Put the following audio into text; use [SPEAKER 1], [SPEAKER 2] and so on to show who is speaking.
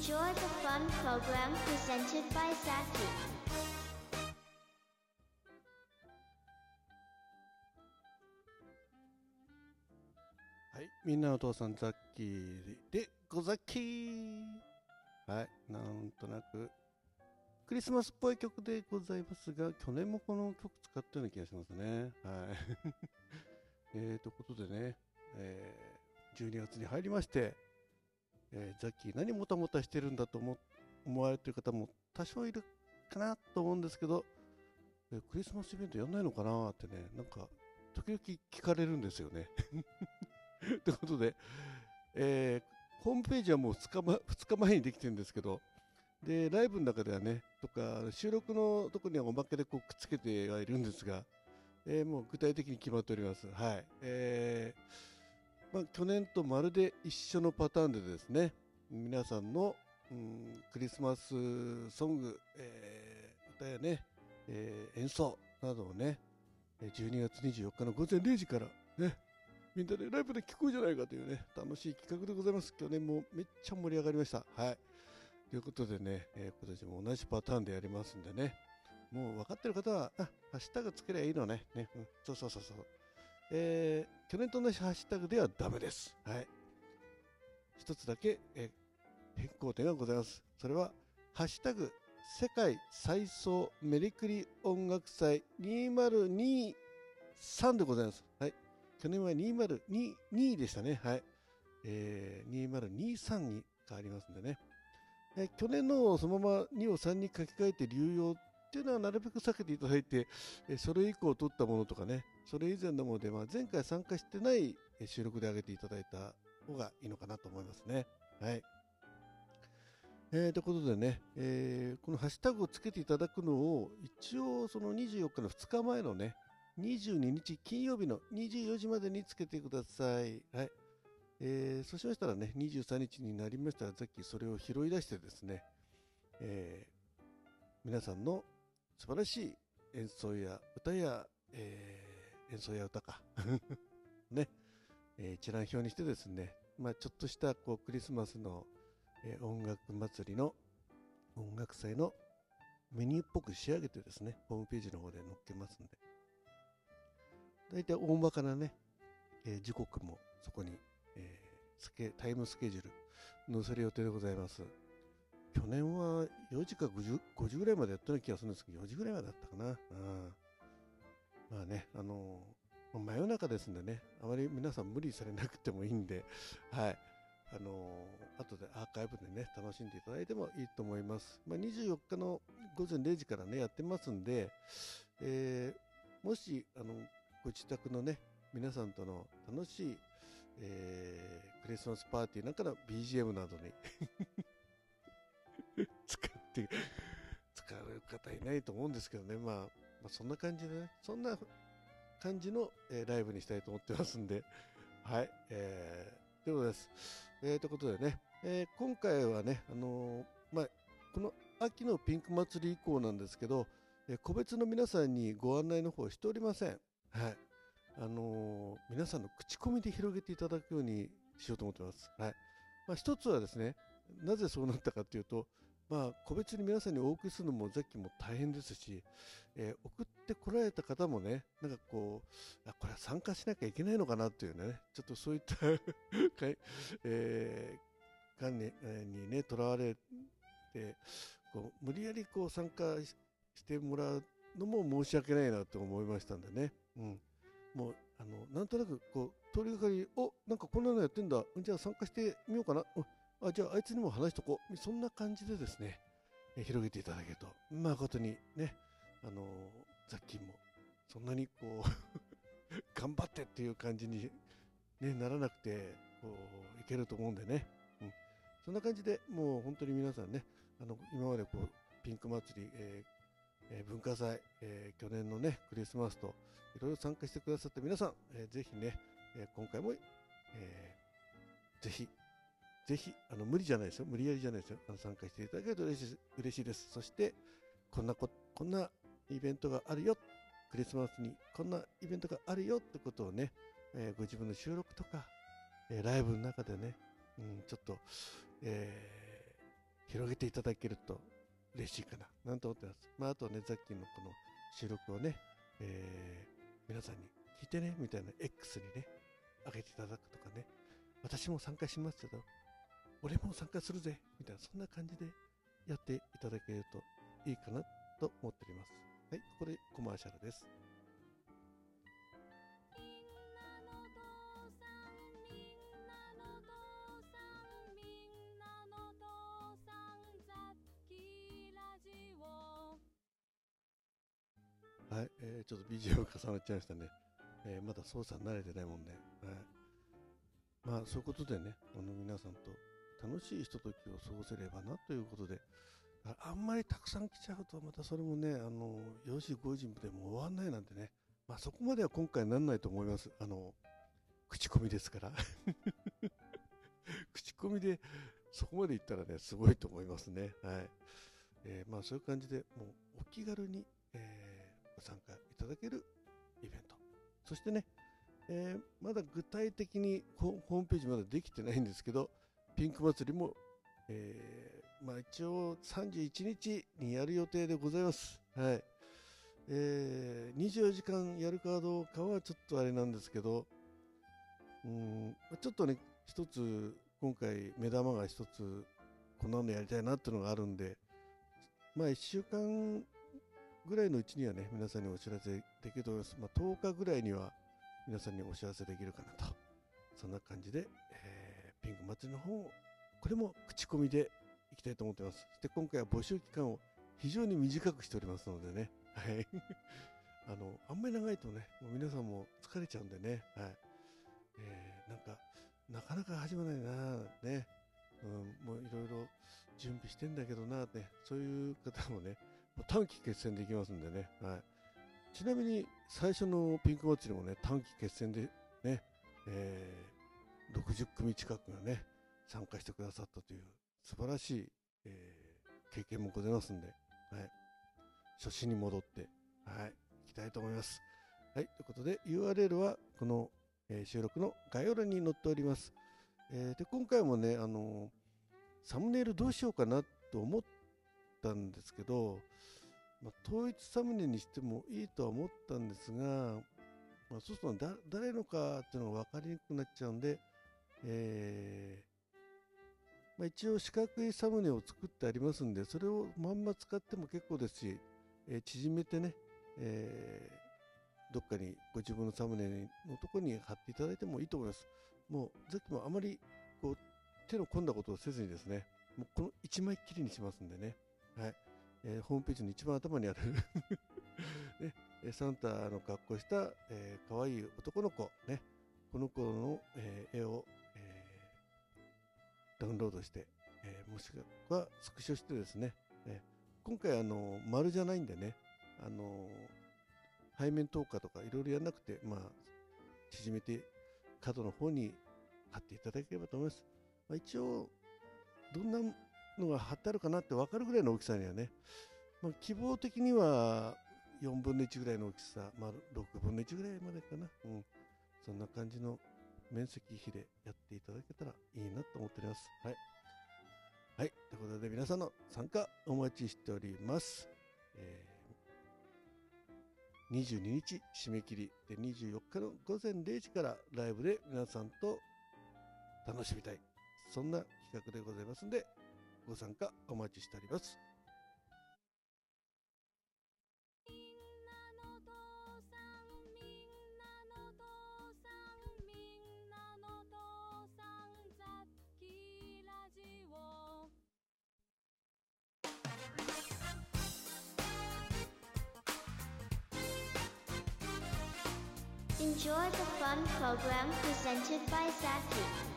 [SPEAKER 1] Enjoy the fun program presented by Zaki.
[SPEAKER 2] はい、みんなお父さんザッキーでござっきーはい、なんとなくクリスマスっぽい曲でございますが、去年もこの曲使ったような気がしますね。はい。えーということでね、えー12月に入りまして、えーザッキー何もたもたしてるんだと思思われてる方も多少いるかなと思うんですけど、えークリスマスイベントやんないのかなってね、なんか時々聞かれるんですよね。ということで、えーホームページはもう2日,、ま、2日前にできてるんですけど、で、ライブの中ではね、とか、収録のとこにはおまけでこうくっつけてはいるんですが、えーもう具体的に決まっております。はい。えーまあ、去年とまるで一緒のパターンでですね、皆さんの、うん、クリスマスソング、えー歌やね、えー演奏などをね、12月24日の午前0時からね、みんなでライブで聴こうじゃないかというね、楽しい企画でございます。去年もめっちゃ盛り上がりました。はい。ということでね、えー今年も同じパターンでやりますんでね、もう分かってる方は、あ、ハッシュタグつけりゃいいのね。ね、うん、そうそうそうそう。えー去年と同じハッシュタグではダメです。はい。一つだけ、え変更点がございます。それは、ハッシュタグ、世界最総メリクリ音楽祭2023でございます。はい。去年は2022でしたね。はい。えー、2023に変わりますんでね。え去年のそのまま2を3に書き換えて流用っていうのはなるべく避けていただいて、えそれ以降撮ったものとかね、それ以前のもので、まあ、前回参加してない収録で上げていただいた方がいいのかなと思いますね。はい。えー、ということでね、えーこのハッシュタグをつけていただくのを、一応その24日の2日前のね、22日金曜日の24時までにつけてください。はい。えーそうしましたらね、23日になりましたら、さっきそれを拾い出してですね、えー皆さんの素晴らしい演奏や歌や、えー演奏や歌か、ね、えー一覧表にしてですね、まあ、ちょっとしたこうクリスマスの、えー音楽祭りの音楽祭のメニューっぽく仕上げてですね、ホームページの方で載っけますんで、大体大まかなね、えー時刻もそこに、えースケタイムスケジュール載せる予定でございます。去年は4時か 5, 5時ぐらいまでやったような気がするんですけど、4時ぐらいまでだったかな。うん、まあね、あの真夜中ですんでね、あまり皆さん無理されなくてもいいんで、はい。あの後でアーカイブでね、楽しんでいただいてもいいと思います。まあ、24日の午前0時からね、やってますんで、えーもし、あの、ご自宅のね、皆さんとの楽しい、えークリスマスパーティーなんかの BGM などに 使って、使う方いないと思うんですけどね、まあ、まあ、そんな感じでね、そんな感じの、えーライブにしたいと思ってますんで、はい、えー、ということです。えー、ということでね、えー今回はね、あのーまあ、この秋のピンク祭り以降なんですけど、えー個別の皆さんにご案内の方をしておりません。はい。あのー皆さんの口コミで広げていただくようにしようと思ってます。はい。まあ、一つはですね、なぜそうなったかというと、まあ、個別に皆さんにお送りするのもさっきも大変ですし、えー送ってこられた方もね、なんかこう、あこれは参加しなきゃいけないのかなっていうね、ちょっとそういった、えー観念にね、とらわれて、こう無理やりこう参加ししてもらうのも申し訳ないなと思いましたんでね。うん。もう、あの、なんとなく、こう、通りがかり、おなんかこんなのやってんだ。じゃあ参加してみようかな。うんあ、じゃああいつにも話しとこう。そんな感じでですね、え広げていただけると、誠にね、あの雑菌も、そんなにこう、頑張ってっていう感じに、ね、ならなくて、こう、いけると思うんでね。うん。そんな感じでもう本当に皆さんね、あの、今までこう、ピンク祭り、えーえー文化祭、えー去年のね、クリスマスと、いろいろ参加してくださった皆さん、えーぜひね、えー今回も、えーぜひ、ぜひ、あの、無理じゃないですよ。無理やりじゃないですよ。あの参加していただけると嬉しい嬉しいです。そして、こんなこ、こんなイベントがあるよ。クリスマスにこんなイベントがあるよってことをね、えーご自分の収録とか、えーライブの中でね、うん、ちょっと、えー広げていただけると嬉しいかな、なんて思ってます。まあ、あとね、さっきのこの収録をね、えー、皆さんに聞いてね、みたいな X にね、上げていただくとかね、私も参加しますけど、俺も参加するぜみたいな、そんな感じでやっていただけるといいかなと思っております。はい、これコマーシャルです。はい、えー、ちょっと BGM 重なっちゃいましたね。えー、まだ操作慣れてないもんで、はい。まあ、そういうことでね、あの皆さんと楽しいひとときを過ごせればなということで、あんまりたくさん来ちゃうと、またそれもね、あの、4時5時でも終わんないなんてね、まあそこまでは今回なんないと思います。あの、口コミですから。口コミでそこまでいったらね、すごいと思いますね。はい。えー、まあそういう感じで、もうお気軽に、えー、ご参加いただけるイベント。そしてね、えー、まだ具体的にホームページまだできてないんですけど、ピンク祭りも、えー、まあ一応31日にやる予定でございます。はい。えー、24時間やるかどうかはちょっとあれなんですけど、うん、ちょっとね、一つ、今回目玉が一つ、こんなのやりたいなっていうのがあるんで、まあ1週間ぐらいのうちにはね、皆さんにお知らせできると思います。まあ、10日ぐらいには皆さんにお知らせできるかなと。そんな感じで、ンク祭りの方、これも口コミでいきたいと思ってます。そして今回は募集期間を非常に短くしておりますのでね。はい。あの、あんまり長いとね、もう皆さんも疲れちゃうんでね。はい。えー、なんか、なかなか始まらないなね。うん、もういろいろ準備してんだけどなね。そういう方もね、短期決戦できますんでね。はい。ちなみに最初のピンク祭りもね、短期決戦でね、え、60組近くがね、参加してくださったという素晴らしい、えー、経験もございますんで、はい。初心に戻って、はい、いきたいと思います。はい、ということで URL はこの、えー、収録の概要欄に載っております。えー、で、今回もね、あのサムネイルどうしようかなと思ったんですけど、まあ、統一サムネにしてもいいとは思ったんですが、まあ、そうすると誰のかっていうのが分かりにくくなっちゃうんで、えーまあ、一応四角いサムネを作ってありますんで、それをまんま使っても結構ですし、えー、縮めてね、えー、どっかにご自分のサムネのとこに貼っていただいてもいいと思います。もう、さっきもあまりこう手の込んだことをせずにですね、もうこの1枚っきりにしますんでね。はい。えー、ホームページの一番頭にある ね、サンタの格好した、えー、可愛い男の子、ね、この子の、えー、絵を、ダウンロードして、えー、もしくはスクショしてですね、えー、今回あの丸じゃないんでね、あの背面透過とかいろいろやらなくて、まあ、縮めて角の方に貼っていただければと思います。まあ、一応、どんなのが貼ってあるかなって分かるぐらいの大きさにはね、まあ、希望的には4分の1ぐらいの大きさ、まあ、6分の1ぐらいまでかな、うん、そんな感じの面積比でやっていただけたらいいなと思っております。はい。はい。ということで皆さんの参加お待ちしております。えー、22日締め切りで24日の午前0時からライブで皆さんと楽しみたい。そんな企画でございますんで、ご参加お待ちしております。
[SPEAKER 1] Enjoy the fun program presented by Zaki.